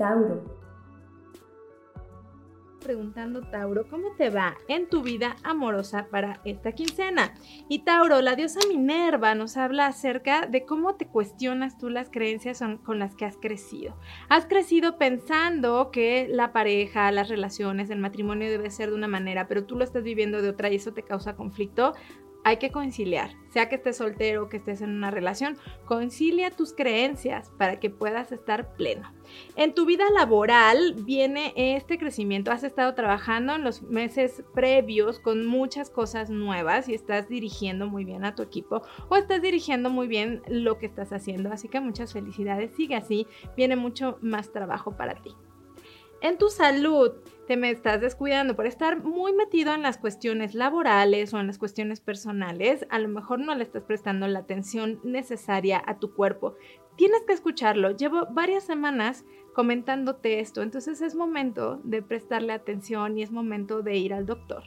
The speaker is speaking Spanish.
Tauro preguntando, Tauro, ¿cómo te va en tu vida amorosa para esta quincena? Y Tauro, la diosa Minerva nos habla acerca de cómo te cuestionas tú las creencias con las que has crecido. Has crecido pensando que la pareja, las relaciones, el matrimonio debe ser de una manera, pero tú lo estás viviendo de otra y eso te causa conflicto hay que conciliar, sea que estés soltero o que estés en una relación, concilia tus creencias para que puedas estar pleno. En tu vida laboral viene este crecimiento, has estado trabajando en los meses previos con muchas cosas nuevas y estás dirigiendo muy bien a tu equipo o estás dirigiendo muy bien lo que estás haciendo, así que muchas felicidades, sigue así, viene mucho más trabajo para ti. En tu salud, te me estás descuidando por estar muy metido en las cuestiones laborales o en las cuestiones personales, a lo mejor no le estás prestando la atención necesaria a tu cuerpo. Tienes que escucharlo. Llevo varias semanas comentándote esto, entonces es momento de prestarle atención y es momento de ir al doctor.